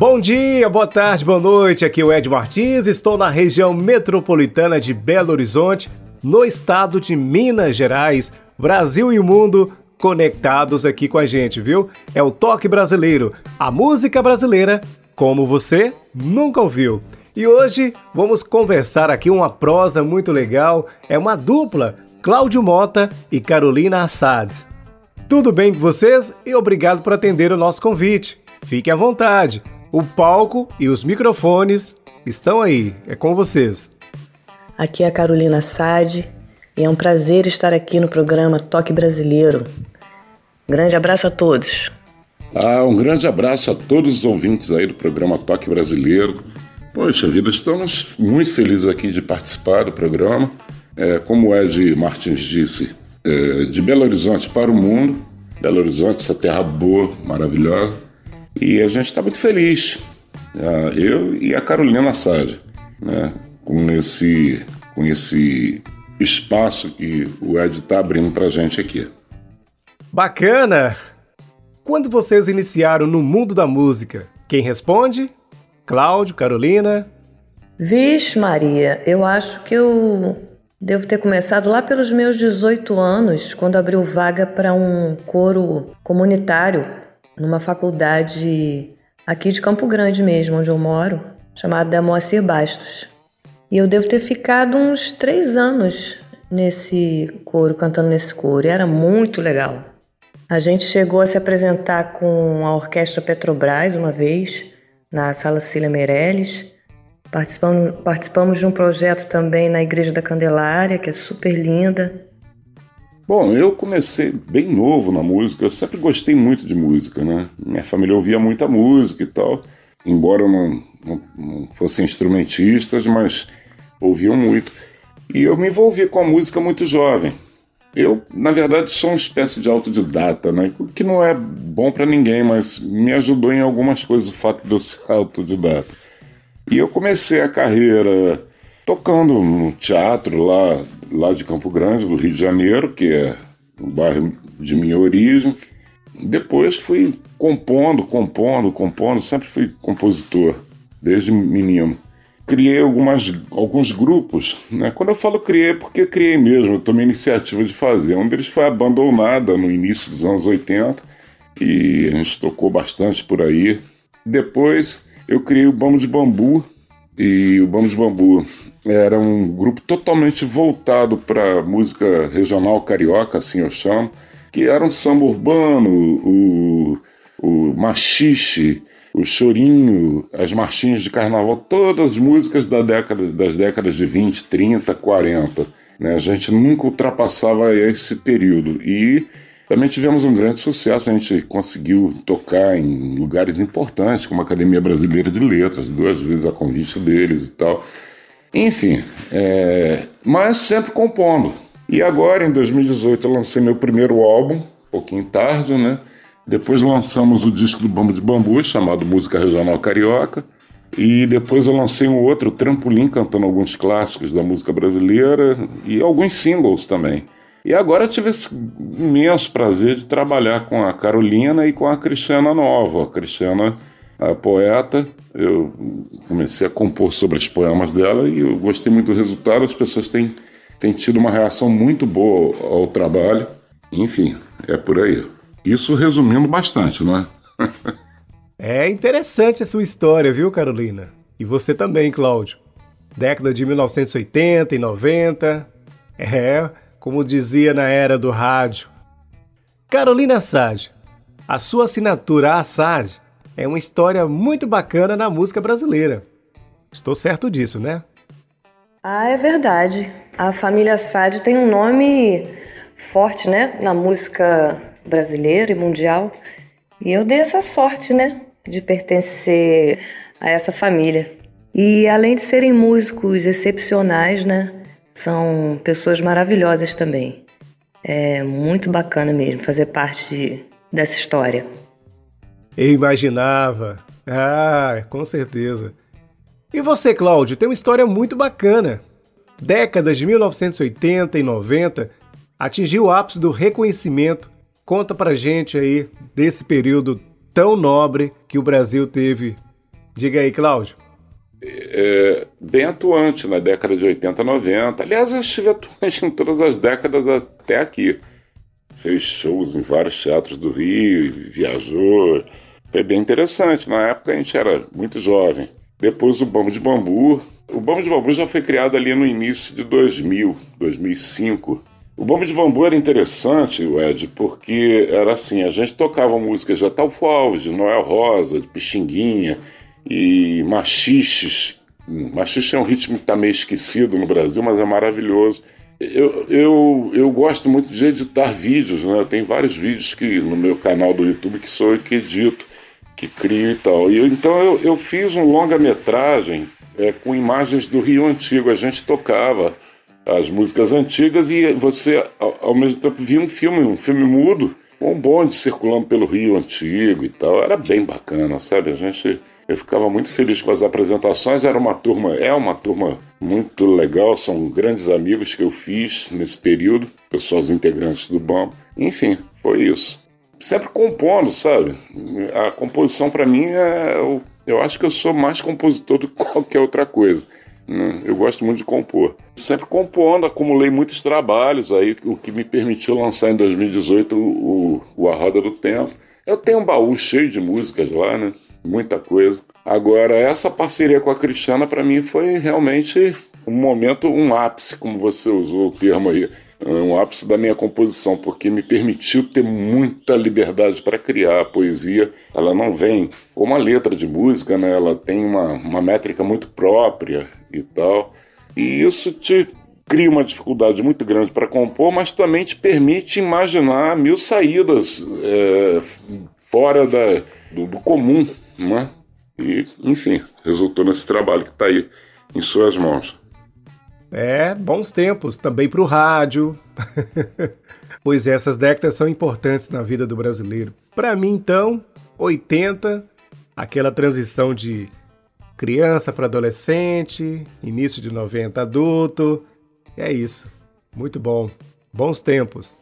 Bom dia, boa tarde, boa noite. Aqui é o Ed Martins. Estou na região metropolitana de Belo Horizonte, no estado de Minas Gerais. Brasil e o mundo conectados aqui com a gente, viu? É o Toque Brasileiro, a música brasileira como você nunca ouviu. E hoje vamos conversar aqui uma prosa muito legal. É uma dupla, Cláudio Mota e Carolina Assad. Tudo bem com vocês? E obrigado por atender o nosso convite. Fique à vontade. O palco e os microfones estão aí, é com vocês. Aqui é a Carolina Sade e é um prazer estar aqui no programa Toque Brasileiro. Grande abraço a todos. Ah, um grande abraço a todos os ouvintes aí do programa Toque Brasileiro. Poxa vida, estamos muito felizes aqui de participar do programa. É, como o Ed Martins disse, é, de Belo Horizonte para o mundo. Belo Horizonte, essa terra boa, maravilhosa e a gente está muito feliz, né? eu e a Carolina Sade, né? com, esse, com esse espaço que o Ed está abrindo para a gente aqui. Bacana! Quando vocês iniciaram no mundo da música, quem responde? Cláudio, Carolina? Vixe, Maria, eu acho que eu devo ter começado lá pelos meus 18 anos, quando abriu vaga para um coro comunitário numa faculdade aqui de Campo Grande mesmo, onde eu moro, chamada Moacir Bastos. E eu devo ter ficado uns três anos nesse coro, cantando nesse coro, e era muito legal. A gente chegou a se apresentar com a Orquestra Petrobras uma vez, na Sala Cília Meirelles. Participamos, participamos de um projeto também na Igreja da Candelária, que é super linda. Bom, eu comecei bem novo na música, eu sempre gostei muito de música, né? Minha família ouvia muita música e tal, embora não, não, não fosse instrumentistas, mas ouviam muito. E eu me envolvi com a música muito jovem. Eu, na verdade, sou uma espécie de autodidata, né? O que não é bom para ninguém, mas me ajudou em algumas coisas o fato de eu ser autodidata. E eu comecei a carreira tocando no teatro lá lá de Campo Grande, do Rio de Janeiro, que é o bairro de minha origem. Depois fui compondo, compondo, compondo, sempre fui compositor, desde menino. Criei algumas, alguns grupos, né? Quando eu falo criei, é porque criei mesmo, eu tomei iniciativa de fazer. Um deles foi abandonada no início dos anos 80 e a gente tocou bastante por aí. Depois eu criei o Bambu de Bambu, e o Bambu de Bambu era um grupo totalmente voltado para música regional carioca, assim eu chamo, que era um samba urbano, o, o machixe, o chorinho, as marchinhas de carnaval, todas as músicas da década, das décadas de 20, 30, 40. Né? A gente nunca ultrapassava esse período. E também tivemos um grande sucesso, a gente conseguiu tocar em lugares importantes, como a Academia Brasileira de Letras, duas vezes a convite deles e tal. Enfim, é... mas sempre compondo. E agora, em 2018, eu lancei meu primeiro álbum, um pouquinho tarde, né? Depois lançamos o disco do Bambu de Bambu, chamado Música Regional Carioca. E depois eu lancei um outro, Trampolim, cantando alguns clássicos da música brasileira e alguns singles também. E agora tive esse imenso prazer de trabalhar com a Carolina e com a Cristiana Nova. A Cristiana a poeta, eu comecei a compor sobre os poemas dela e eu gostei muito do resultado. As pessoas têm, têm tido uma reação muito boa ao trabalho. Enfim, é por aí. Isso resumindo bastante, não é? é interessante a sua história, viu, Carolina? E você também, Cláudio. Década de 1980 e 90. É, como dizia na era do rádio. Carolina Assad, a sua assinatura Assad é uma história muito bacana na música brasileira. Estou certo disso, né? Ah, é verdade. A família Sade tem um nome forte, né, na música brasileira e mundial. E eu dei essa sorte, né, de pertencer a essa família. E além de serem músicos excepcionais, né? São pessoas maravilhosas também. É muito bacana mesmo fazer parte de, dessa história. Eu imaginava. Ah, com certeza. E você, Cláudio, tem uma história muito bacana. Décadas de 1980 e 90 atingiu o ápice do reconhecimento. Conta pra gente aí desse período tão nobre que o Brasil teve. Diga aí, Cláudio. É, bem atuante na década de 80, 90. Aliás, eu estive atuante em todas as décadas até aqui. Fez shows em vários teatros do Rio, viajou. Foi bem interessante. Na época a gente era muito jovem. Depois o Bambu de Bambu. O Bambu de Bambu já foi criado ali no início de 2000, 2005. O Bomba de Bambu era interessante, Ed, porque era assim, a gente tocava músicas de Atalfo Alves, de Noel Rosa, de Pixinguinha e machiches. Machixe é um ritmo que está meio esquecido no Brasil, mas é maravilhoso. Eu, eu, eu gosto muito de editar vídeos, né? Eu tenho vários vídeos que no meu canal do YouTube que sou eu que edito, que crio e tal. E eu, então eu, eu fiz um longa-metragem é, com imagens do Rio Antigo. A gente tocava as músicas antigas e você, ao, ao mesmo tempo, via um filme, um filme mudo, um bonde circulando pelo Rio Antigo e tal. Era bem bacana, sabe? A gente. Eu ficava muito feliz com as apresentações. Era uma turma, é uma turma muito legal. São grandes amigos que eu fiz nesse período, pessoas integrantes do BAM. Enfim, foi isso. Sempre compondo, sabe? A composição para mim é. Eu, eu acho que eu sou mais compositor do que qualquer outra coisa. Né? Eu gosto muito de compor. Sempre compondo, acumulei muitos trabalhos, aí, o que me permitiu lançar em 2018 o, o A Roda do Tempo. Eu tenho um baú cheio de músicas lá, né? Muita coisa. Agora, essa parceria com a Cristiana, para mim, foi realmente um momento, um ápice, como você usou o termo aí um ápice da minha composição, porque me permitiu ter muita liberdade para criar. A poesia, ela não vem como a letra de música, né? ela tem uma, uma métrica muito própria e tal. E isso te cria uma dificuldade muito grande para compor, mas também te permite imaginar mil saídas é, fora da, do, do comum, né? E, enfim, resultou nesse trabalho que está aí em suas mãos. É, bons tempos também para o rádio. pois é, essas décadas são importantes na vida do brasileiro. Para mim, então, 80, aquela transição de criança para adolescente, início de 90 adulto. É isso. Muito bom. Bons tempos.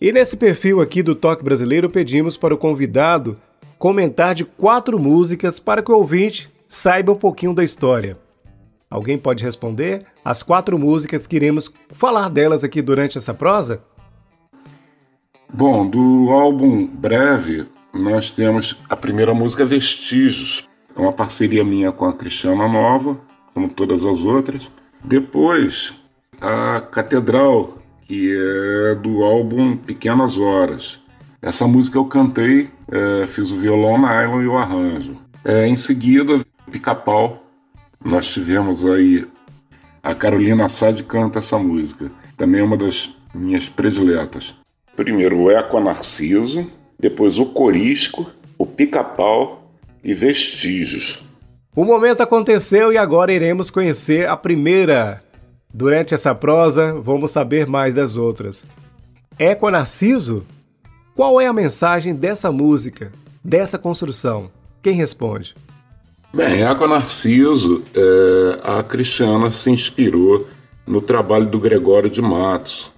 E nesse perfil aqui do Toque Brasileiro, pedimos para o convidado comentar de quatro músicas para que o ouvinte saiba um pouquinho da história. Alguém pode responder? As quatro músicas que iremos falar delas aqui durante essa prosa? Bom, do álbum Breve, nós temos a primeira música Vestígios. É uma parceria minha com a Cristiana Nova, como todas as outras. Depois, a Catedral, que é do álbum Pequenas Horas. Essa música eu cantei, é, fiz o violão nylon e o arranjo. É, em seguida, Pica-Pau, nós tivemos aí a Carolina Sade canta essa música. Também é uma das minhas prediletas. Primeiro o Eco Narciso, depois o Corisco, o Pica-Pau e Vestígios. O momento aconteceu e agora iremos conhecer a primeira. Durante essa prosa, vamos saber mais das outras. Eco Narciso? Qual é a mensagem dessa música, dessa construção? Quem responde? Bem, Água Narciso, é, a Cristiana se inspirou no trabalho do Gregório de Matos.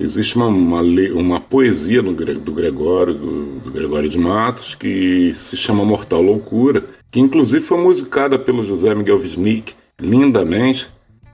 Existe uma, uma, uma poesia no, do Gregório, do, do, Gregório de Matos, que se chama Mortal Loucura, que inclusive foi musicada pelo José Miguel Wisnik lindamente,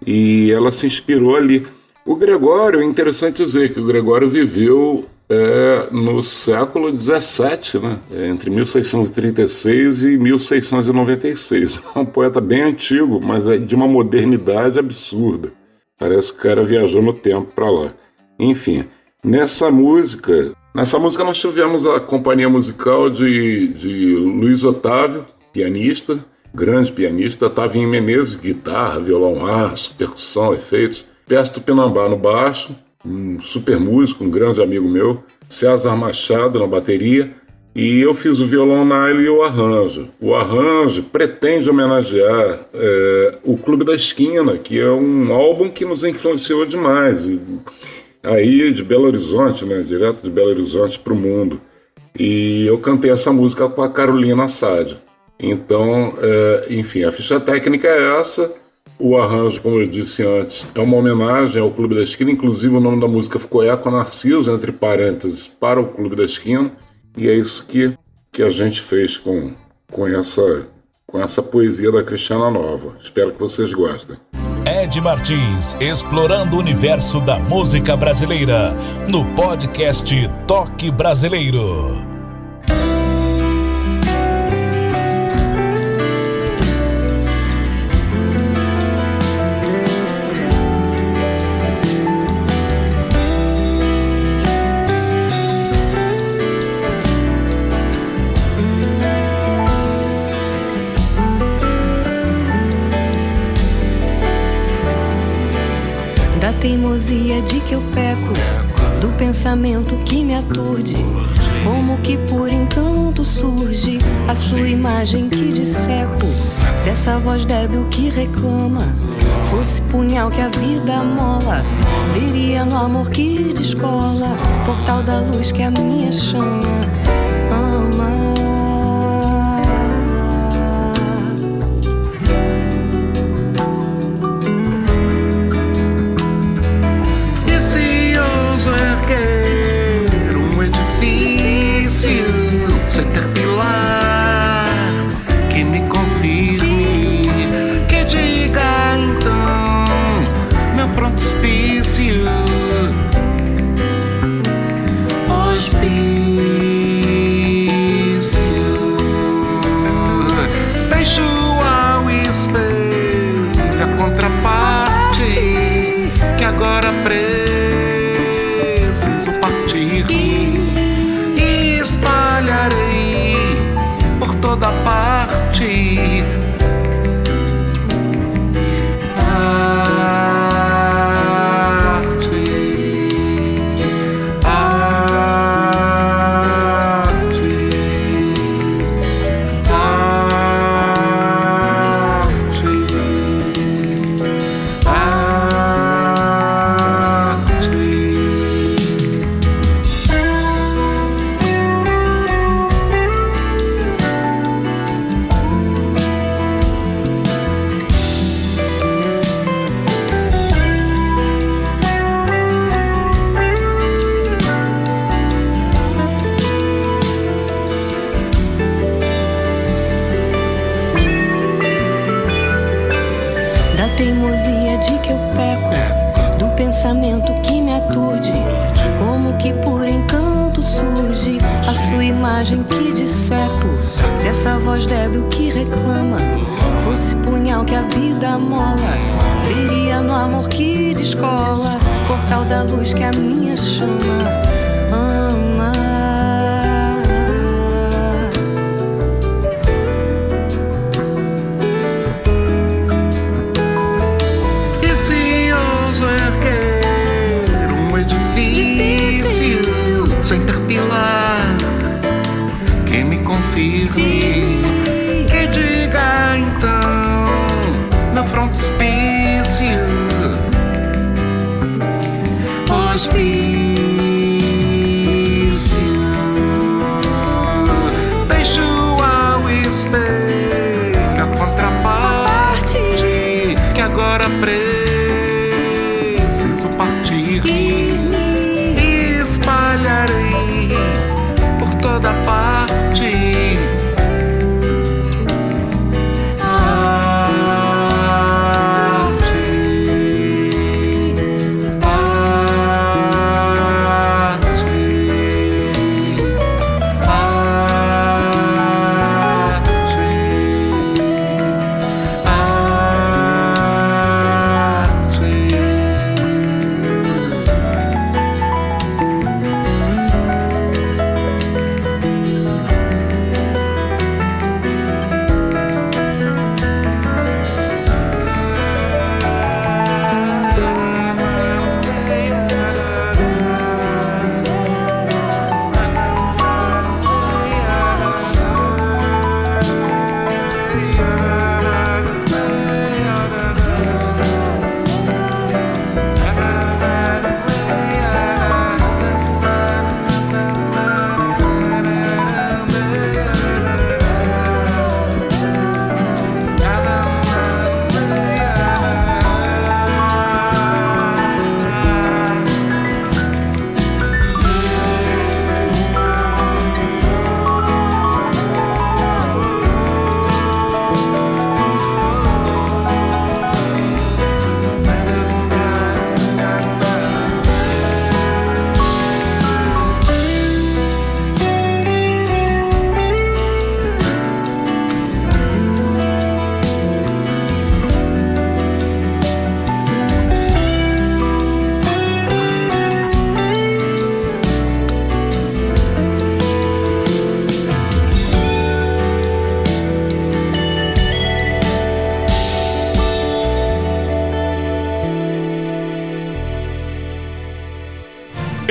e ela se inspirou ali. O Gregório, é interessante dizer que o Gregório viveu é, no século XVII, né? É, entre 1636 e 1696. É um poeta bem antigo, mas é de uma modernidade absurda. Parece que o cara viajou no tempo para lá. Enfim, nessa música, nessa música nós tivemos a companhia musical de, de Luiz Otávio, pianista, grande pianista, Tavinho Menezes, guitarra, violão, aço, percussão, efeitos, Pesto Pinambá no baixo, um super músico, um grande amigo meu, César Machado na bateria, E eu fiz o violão Nile e o arranjo. O arranjo pretende homenagear é, o Clube da Esquina, que é um álbum que nos influenciou demais. E, aí de Belo Horizonte, né, direto de Belo Horizonte para o mundo. E eu cantei essa música com a Carolina Assad. Então, é, enfim, a ficha técnica é essa. O arranjo, como eu disse antes, é uma homenagem ao Clube da Esquina. Inclusive, o nome da música ficou Eco Narciso, entre parênteses, para o Clube da Esquina. E é isso que, que a gente fez com, com, essa, com essa poesia da Cristiana Nova. Espero que vocês gostem. Ed Martins, explorando o universo da música brasileira, no podcast Toque Brasileiro. Pensamento que me aturde. Como que por encanto surge a sua imagem que disseco. Se essa voz débil que reclama fosse punhal que a vida mola, veria no amor que descola, portal da luz que a minha chama. da luz que a minha chama.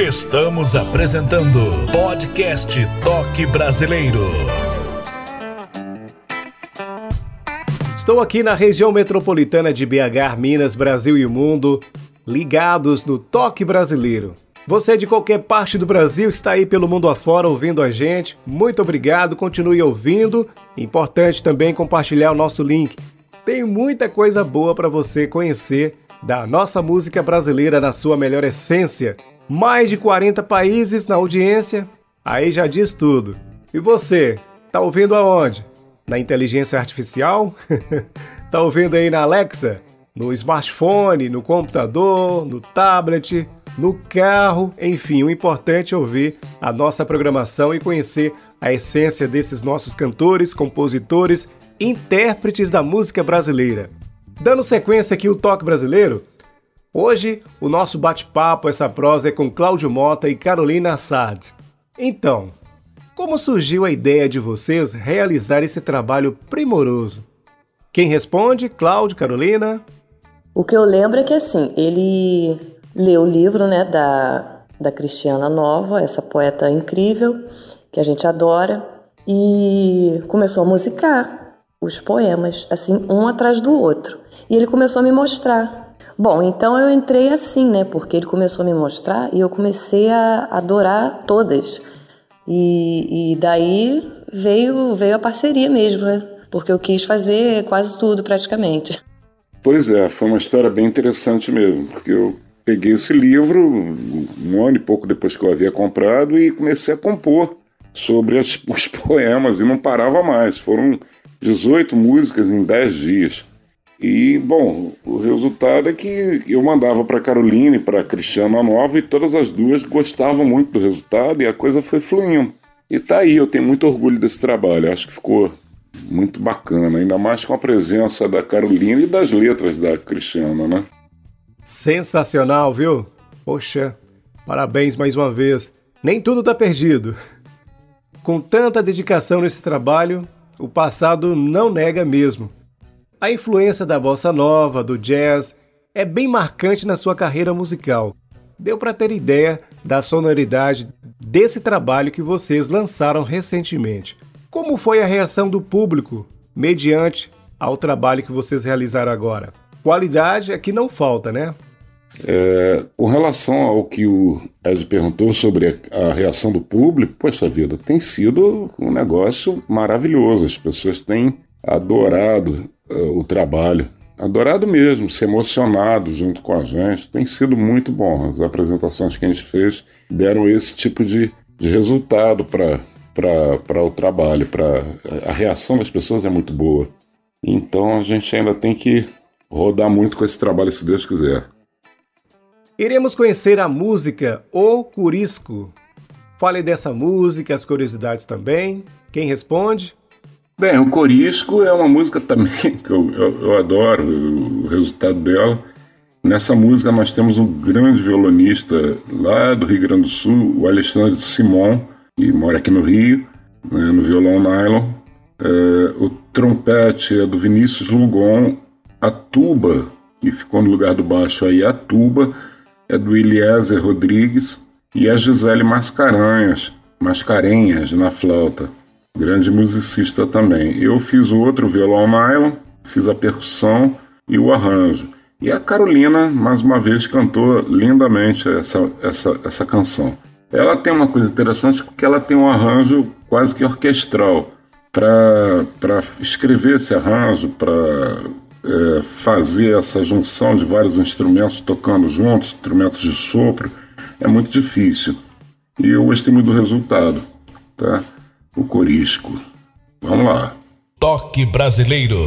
Estamos apresentando Podcast Toque Brasileiro. Estou aqui na região metropolitana de BH, Minas, Brasil e o mundo, ligados no Toque Brasileiro. Você de qualquer parte do Brasil que está aí pelo mundo afora ouvindo a gente, muito obrigado, continue ouvindo. Importante também compartilhar o nosso link. Tem muita coisa boa para você conhecer da nossa música brasileira na sua melhor essência. Mais de 40 países na audiência, aí já diz tudo. E você, tá ouvindo aonde? na inteligência artificial? tá ouvindo aí na Alexa? No smartphone, no computador, no tablet, no carro, enfim, o importante é ouvir a nossa programação e conhecer a essência desses nossos cantores, compositores, intérpretes da música brasileira. Dando sequência aqui o toque brasileiro, hoje o nosso bate-papo, essa prosa é com Cláudio Mota e Carolina Assad. Então, como surgiu a ideia de vocês realizar esse trabalho primoroso? Quem responde? Cláudio, Carolina? O que eu lembro é que assim, ele leu o livro né, da, da Cristiana Nova, essa poeta incrível, que a gente adora, e começou a musicar os poemas, assim, um atrás do outro. E ele começou a me mostrar. Bom, então eu entrei assim, né? Porque ele começou a me mostrar e eu comecei a adorar todas. E, e daí veio, veio a parceria mesmo, né? Porque eu quis fazer quase tudo praticamente. Pois é, foi uma história bem interessante mesmo, porque eu peguei esse livro um ano e pouco depois que eu havia comprado e comecei a compor sobre as, os poemas e não parava mais. Foram 18 músicas em 10 dias. E, bom, o resultado é que eu mandava para Caroline, para Cristiana Nova, e todas as duas gostavam muito do resultado e a coisa foi fluindo. E tá aí, eu tenho muito orgulho desse trabalho, acho que ficou muito bacana, ainda mais com a presença da Carolina e das letras da Cristiana, né? Sensacional, viu? Poxa, parabéns mais uma vez. Nem tudo tá perdido. Com tanta dedicação nesse trabalho, o passado não nega mesmo. A influência da bossa nova, do jazz, é bem marcante na sua carreira musical. Deu para ter ideia da sonoridade desse trabalho que vocês lançaram recentemente. Como foi a reação do público mediante ao trabalho que vocês realizaram agora? Qualidade é que não falta, né? É, com relação ao que o Ed perguntou sobre a, a, reação do público, poxa vida, tem sido um negócio maravilhoso. As pessoas têm adorado uh, o trabalho. Adorado mesmo, se emocionado junto com a gente. Tem sido muito bom. As apresentações que a gente fez deram esse tipo de, de resultado para o trabalho. Pra, a reação das pessoas é muito boa. Então a gente ainda tem que rodar muito com esse trabalho, se Deus quiser. Iremos conhecer a música O Curisco. Fale dessa música, as curiosidades também. Quem responde? Bem, o Corisco é uma música também que eu, eu, eu, adoro o resultado dela. Nessa música nós temos um grande violonista lá do Rio Grande do Sul, o Alexandre Simon, que mora aqui no Rio, né, no violão nylon. É, o trompete é do Vinícius Lugon, a tuba, que ficou no lugar do baixo aí, a tuba é do Eliezer Rodrigues e a Gisele Mascarenhas, Mascarenhas na flauta grande musicista também. Eu fiz o outro violão nylon, fiz a percussão e o arranjo. E a Carolina, mais uma vez, cantou lindamente essa, essa, essa canção. Ela tem uma coisa interessante porque ela tem um arranjo quase que orquestral. Para escrever esse arranjo, para é, fazer essa junção de vários instrumentos tocando juntos, instrumentos de sopro, é muito difícil. E eu gostei muito do resultado. Tá? O Corisco. Vamos lá. Toque Brasileiro.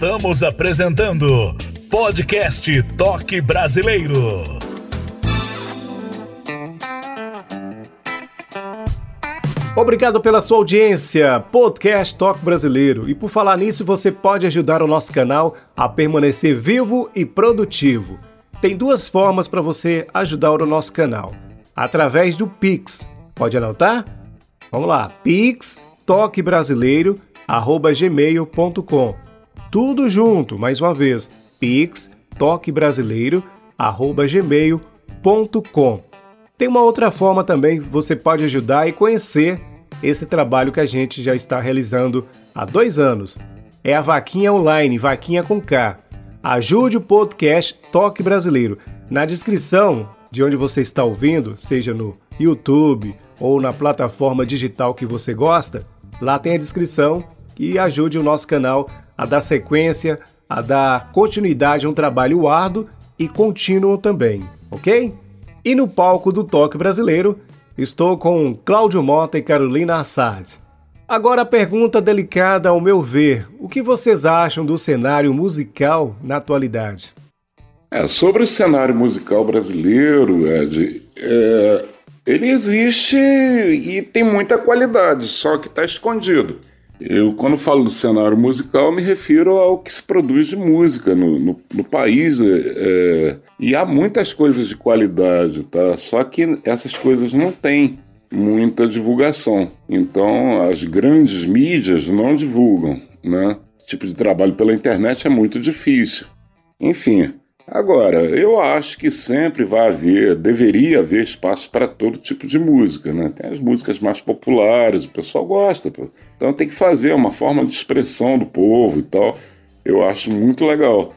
Estamos apresentando Podcast Toque Brasileiro. Obrigado pela sua audiência, Podcast Toque Brasileiro. E por falar nisso, você pode ajudar o nosso canal a permanecer vivo e produtivo. Tem duas formas para você ajudar o nosso canal: através do Pix. Pode anotar? Vamos lá, Pix Toque Brasileiro gmail.com tudo junto, mais uma vez, pix toquebrasileiro@gmail.com. Tem uma outra forma também você pode ajudar e conhecer esse trabalho que a gente já está realizando há dois anos. É a Vaquinha Online, Vaquinha com K. Ajude o podcast Toque Brasileiro. Na descrição de onde você está ouvindo, seja no YouTube ou na plataforma digital que você gosta, lá tem a descrição e ajude o nosso canal a dar sequência, a dar continuidade a um trabalho árduo e contínuo também, ok? E no palco do Toque Brasileiro, estou com Cláudio Mota e Carolina Assad. Agora a pergunta delicada ao meu ver: o que vocês acham do cenário musical na atualidade? É, sobre o cenário musical brasileiro, Ed, é, ele existe e tem muita qualidade, só que está escondido. Eu, quando falo do cenário musical, me refiro ao que se produz de música no, no, no país. É, e há muitas coisas de qualidade, tá? Só que essas coisas não têm muita divulgação. Então, as grandes mídias não divulgam, né? Esse tipo de trabalho pela internet é muito difícil. Enfim, Agora, eu acho que sempre vai haver, deveria haver espaço para todo tipo de música, né? Tem as músicas mais populares, o pessoal gosta, então tem que fazer uma forma de expressão do povo e tal. Eu acho muito legal.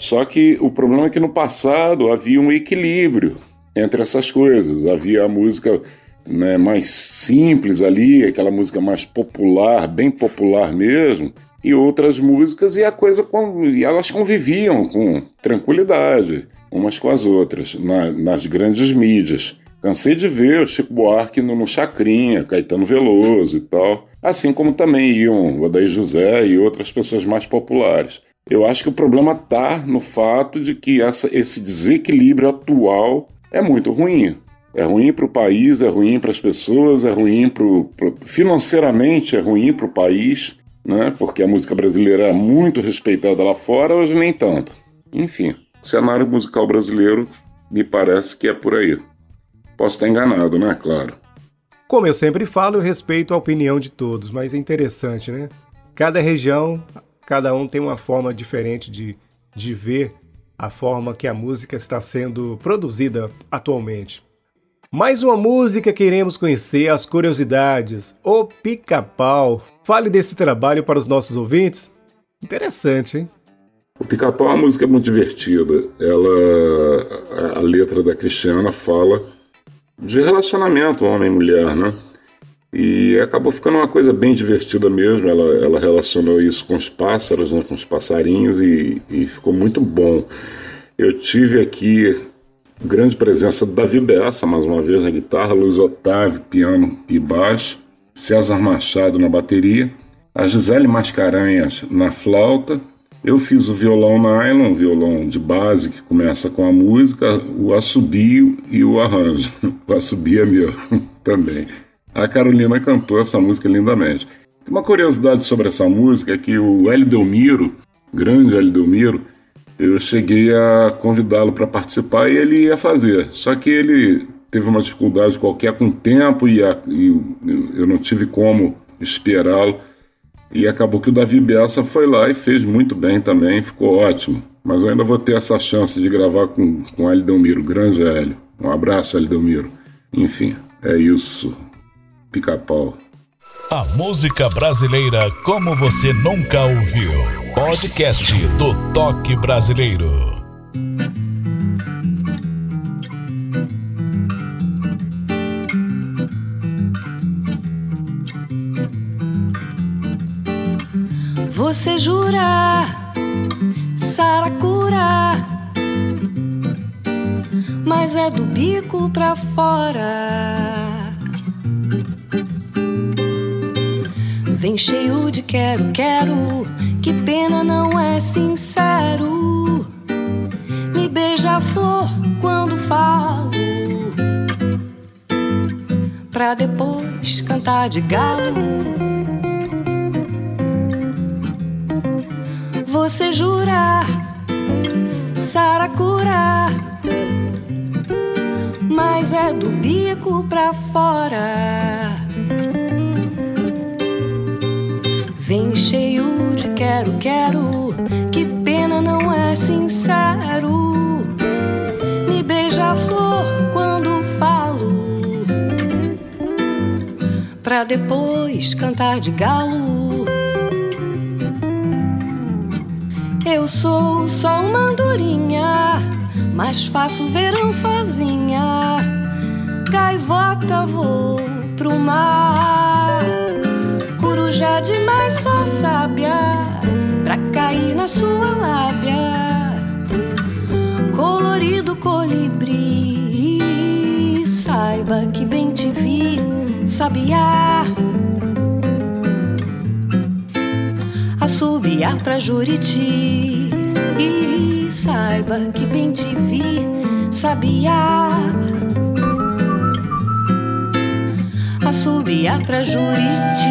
Só que o problema é que no passado havia um equilíbrio entre essas coisas. Havia a música né, mais simples ali, aquela música mais popular, bem popular mesmo, e outras músicas, e a coisa e elas conviviam com tranquilidade umas com as outras na, nas grandes mídias. Cansei de ver o Chico Buarque no, no Chacrinha, Caetano Veloso e tal. Assim como também iam o Adair José e outras pessoas mais populares. Eu acho que o problema está no fato de que essa, esse desequilíbrio atual é muito ruim. É ruim para o país, é ruim para as pessoas, é ruim pro, pro financeiramente, é ruim para o país, né? Porque a música brasileira é muito respeitada lá fora, hoje nem tanto. Enfim, o cenário musical brasileiro me parece que é por aí. Posso estar enganado, né? Claro. Como eu sempre falo, eu respeito a opinião de todos, mas é interessante, né? Cada região, cada um tem uma forma diferente de, de ver a forma que a música está sendo produzida atualmente. Mais uma música que iremos conhecer, as curiosidades. O Pica-Pau. Fale desse trabalho para os nossos ouvintes. Interessante, hein? O Pica-Pau é uma música muito divertida. Ela, a letra da Cristiana fala de relacionamento homem mulher, né? E acabou ficando uma coisa bem divertida mesmo. Ela, ela relacionou isso com os pássaros, né, com os passarinhos, e, e ficou muito bom. Eu tive aqui Grande presença do Davi Bessa, mais uma vez na guitarra, Luiz Otávio, piano e baixo, César Machado na bateria, a Gisele Mascarenhas na flauta. Eu fiz o violão nylon, violão de base que começa com a música, o assobio e o arranjo. O assobio é meu também. A Carolina cantou essa música lindamente. Uma curiosidade sobre essa música é que o Hélio Delmiro, grande Hélio Delmiro, eu cheguei a convidá-lo para participar e ele ia fazer. Só que ele teve uma dificuldade qualquer com o tempo e, a, e eu não tive como esperá-lo. E acabou que o Davi Bessa foi lá e fez muito bem também, ficou ótimo. Mas eu ainda vou ter essa chance de gravar com, com Hélio Delmiro, grande Hélio. Um abraço, Hélio Delmiro. Enfim, é isso. Pica-pau. A música brasileira como você nunca ouviu. Podcast do Toque Brasileiro. Você jura, saracura, mas é do bico pra fora. Vem cheio de quero, quero. Que pena não é sincero. Me beija a flor quando falo. Pra depois cantar de galo. Você jurar, saracura. Mas é do bico pra fora. Cheio de quero, quero. Que pena não é sincero. Me beija a flor quando falo. Pra depois cantar de galo. Eu sou só uma andorinha, mas faço verão sozinha. Gaivota vou pro mar já demais só sábia pra cair na sua lábia. Colorido colibri, saiba que bem te vi, sabiá. Assobiar pra Juriti, e saiba que bem te vi, sabiá assobiar pra Juriti.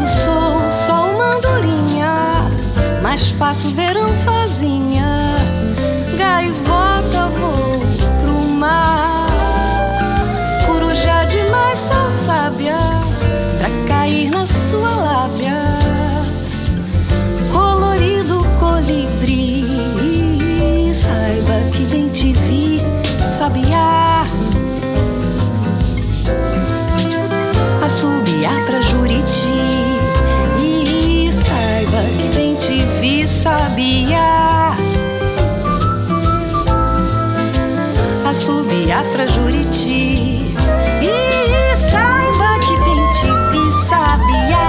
Eu sou só uma andorinha, mas faço verão sozinha. Gaivota vou pro mar, coruja demais sou sábia pra cair na sua lábia. Colorido colibri, saiba que bem te vi, sabiá. Assobiar pra Juriti. Assobiar pra Juriti. E saiba que bem te vi, sabia.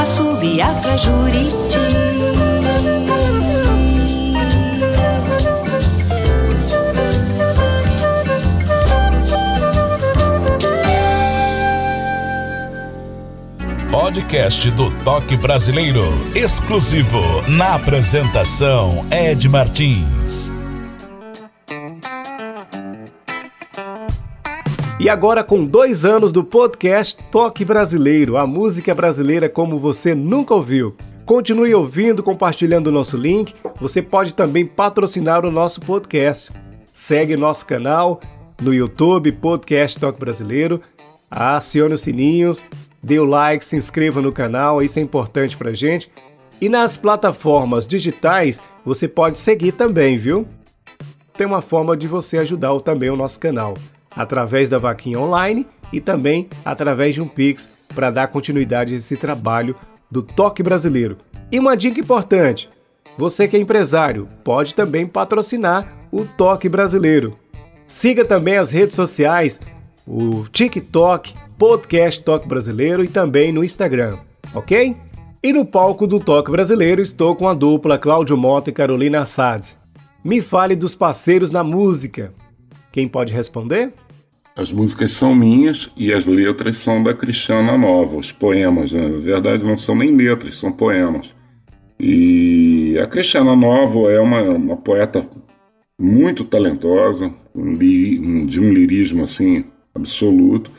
Assobiar pra Juriti. Podcast do Toque Brasileiro, exclusivo na apresentação Ed Martins. E agora, com dois anos do podcast Toque Brasileiro, a música brasileira como você nunca ouviu. Continue ouvindo, compartilhando o nosso link. Você pode também patrocinar o nosso podcast. Segue nosso canal no YouTube, Podcast Toque Brasileiro. Acione os sininhos dê o like, se inscreva no canal, isso é importante pra gente. E nas plataformas digitais você pode seguir também, viu? Tem uma forma de você ajudar também o nosso canal, através da vaquinha online e também através de um Pix para dar continuidade a esse trabalho do toque brasileiro. E uma dica importante: você que é empresário pode também patrocinar o toque brasileiro. Siga também as redes sociais o TikTok, Podcast Toque Brasileiro e também no Instagram, ok? E no palco do Toque Brasileiro estou com a dupla Cláudio Mota e Carolina Assad. Me fale dos parceiros na música. Quem pode responder? As músicas são minhas e as letras são da Cristiana Nova, os poemas, né? na verdade não são nem letras, são poemas. E a Cristiana Nova é uma, uma poeta muito talentosa, um de um lirismo assim absoluto.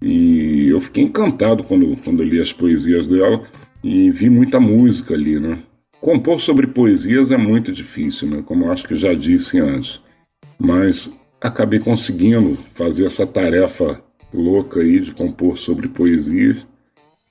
E eu fiquei encantado quando, quando li as poesias dela e vi muita música ali, né? Compor sobre poesias é muito difícil, né? Como eu acho que já disse antes. Mas acabei conseguindo fazer essa tarefa louca aí de compor sobre poesias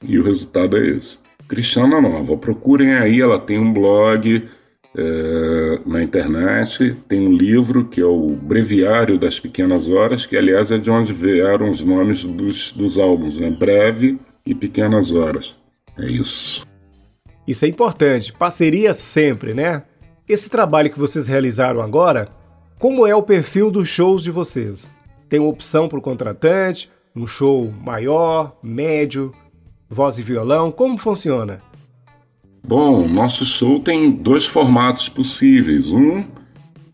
e o resultado é esse. Cristiana Nova, procurem aí, ela tem um blog, é, na internet. Tem um livro que é o Breviário das Pequenas Horas, que aliás é de onde vieram os nomes dos, dos álbuns, né? Breve e Pequenas Horas. É isso. Isso é importante, parceria sempre, né? Esse trabalho que vocês realizaram agora, como é o perfil dos shows de vocês? Tem opção para o contratante, um show maior, médio, voz e violão, como funciona? Bom, nosso show tem dois formatos possíveis. Um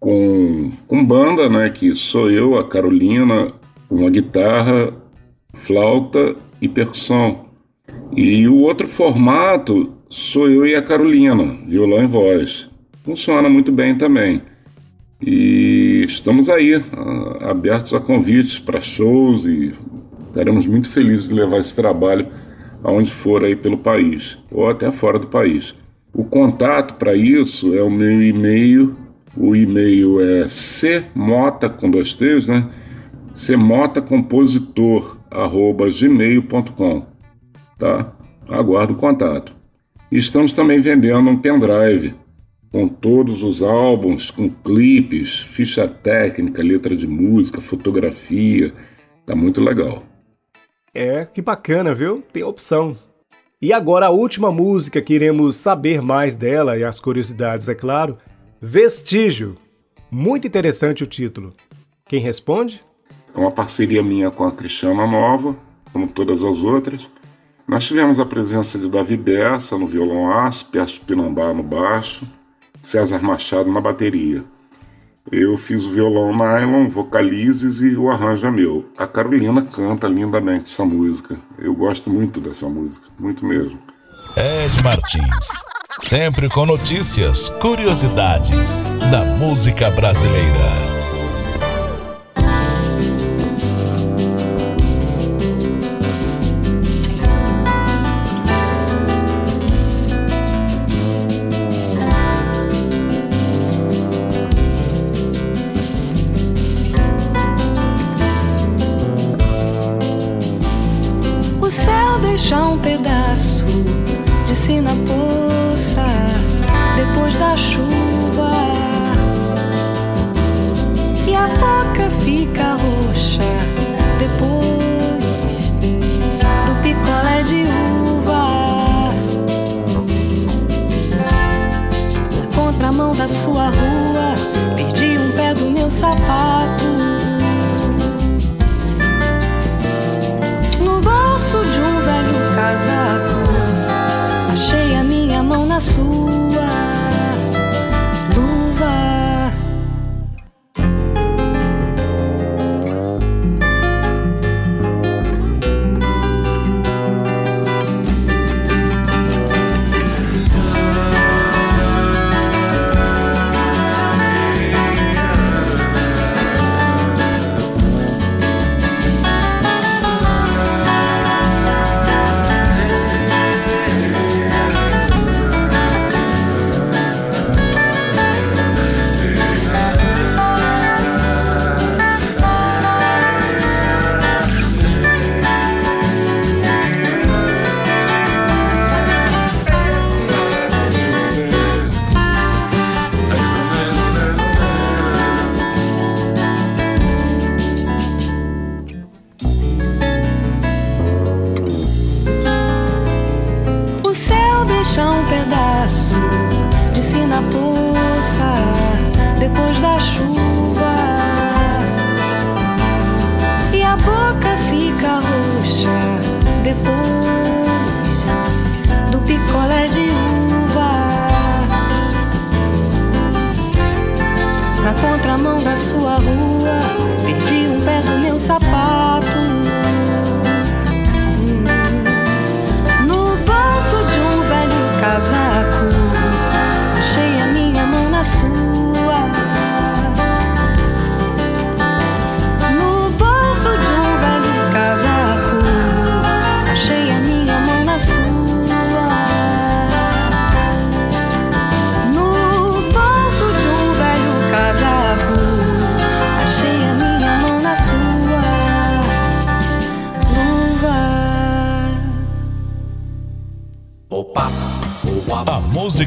com, com banda, né? Que sou eu, a Carolina, uma guitarra, flauta e percussão. E o outro formato sou eu e a Carolina, violão e voz. Funciona muito bem também. E estamos aí, abertos a convites para shows e estaremos muito felizes de levar esse trabalho aonde for aí pelo país ou até fora do país. O contato para isso é o meu e-mail. O e-mail é cmota com dois t's, né? cmotacompositor@gmail.com, tá? Aguardo o contato. Estamos também vendendo um pendrive com todos os álbuns, com clipes, ficha técnica, letra de música, fotografia. Tá muito legal. É, que bacana, viu? Tem opção. E agora a última música que iremos saber mais dela e as curiosidades, é claro. Vestígio. Muito interessante o título. Quem responde? É uma parceria minha com a Cristiana Nova, como todas as outras. Nós tivemos a presença de Davi Bessa no violão aço, Perso Pinambá no baixo, César Machado na bateria. Eu fiz o violão nylon, vocalizes e o arranjo é meu. A Carolina canta lindamente essa música. Eu gosto muito dessa música, muito mesmo. Ed Martins, sempre com notícias, curiosidades da música brasileira.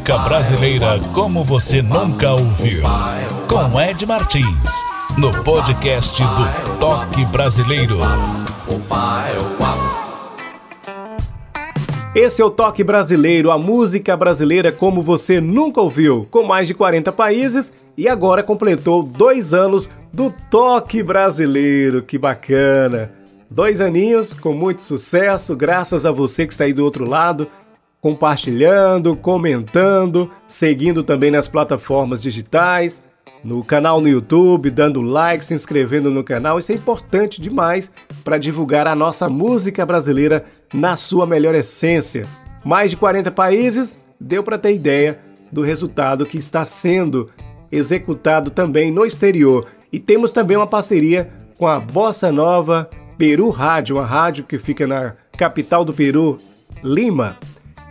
Música brasileira como você nunca ouviu. Com Ed Martins, no podcast do Toque Brasileiro. Esse é o Toque Brasileiro, a música brasileira como você nunca ouviu, com mais de 40 países e agora completou dois anos do Toque Brasileiro. Que bacana! Dois aninhos com muito sucesso, graças a você que está aí do outro lado compartilhando, comentando, seguindo também nas plataformas digitais, no canal no YouTube, dando like, se inscrevendo no canal. Isso é importante demais para divulgar a nossa música brasileira na sua melhor essência. Mais de 40 países, deu para ter ideia do resultado que está sendo executado também no exterior. E temos também uma parceria com a Bossa Nova Peru Rádio, uma rádio que fica na capital do Peru, Lima.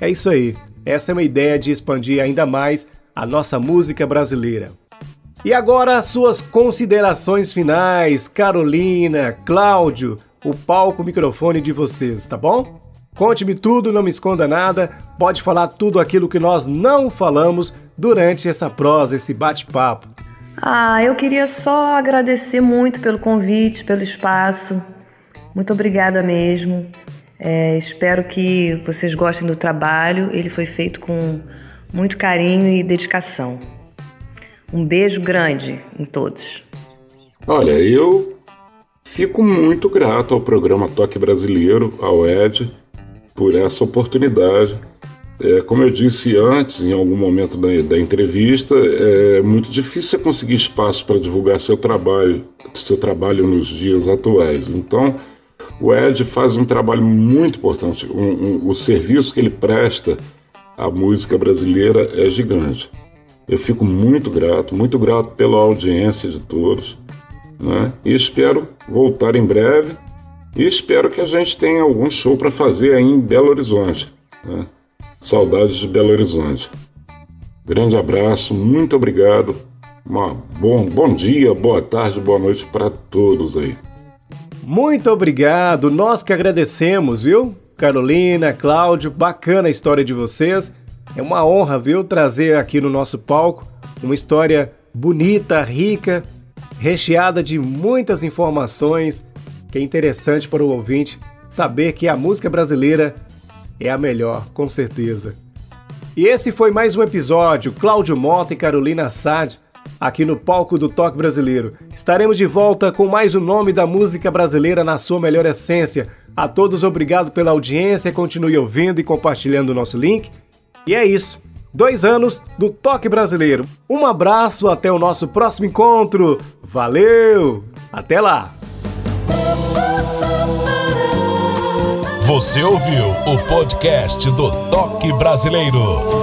É isso aí. Essa é uma ideia de expandir ainda mais a nossa música brasileira. E agora suas considerações finais, Carolina, Cláudio, o palco, o microfone de vocês, tá bom? Conte-me tudo, não me esconda nada, pode falar tudo aquilo que nós não falamos durante essa prosa, esse bate-papo. Ah, eu queria só agradecer muito pelo convite, pelo espaço. Muito obrigada mesmo. É, espero que vocês gostem do trabalho. Ele foi feito com muito carinho e dedicação. Um beijo grande em todos. Olha, eu fico muito grato ao programa Toque Brasileiro, ao Ed, por essa oportunidade. É, como eu disse antes, em algum momento da, da entrevista, é muito difícil você conseguir espaço para divulgar seu trabalho, seu trabalho nos dias atuais. Então, o Ed faz um trabalho muito importante. Um, um, o serviço que ele presta à música brasileira é gigante. Eu fico muito grato, muito grato pela audiência de todos. Né? E espero voltar em breve. E espero que a gente tenha algum show para fazer aí em Belo Horizonte. Né? Saudades de Belo Horizonte. Grande abraço, muito obrigado. Uma bom, bom dia, boa tarde, boa noite para todos aí. Muito obrigado, nós que agradecemos, viu? Carolina, Cláudio, bacana a história de vocês. É uma honra, viu, trazer aqui no nosso palco uma história bonita, rica, recheada de muitas informações, que é interessante para o ouvinte saber que a música brasileira é a melhor, com certeza. E esse foi mais um episódio, Cláudio Mota e Carolina Sad, aqui no palco do Toque Brasileiro. Estaremos de volta com mais o um nome da música brasileira na sua melhor essência. A todos obrigado pela audiência, continue ouvindo e compartilhando o nosso link. E é isso. Dois anos do Toque Brasileiro. Um abraço, até o nosso próximo encontro. Valeu! Até lá! Você ouviu o podcast do Toque Brasileiro.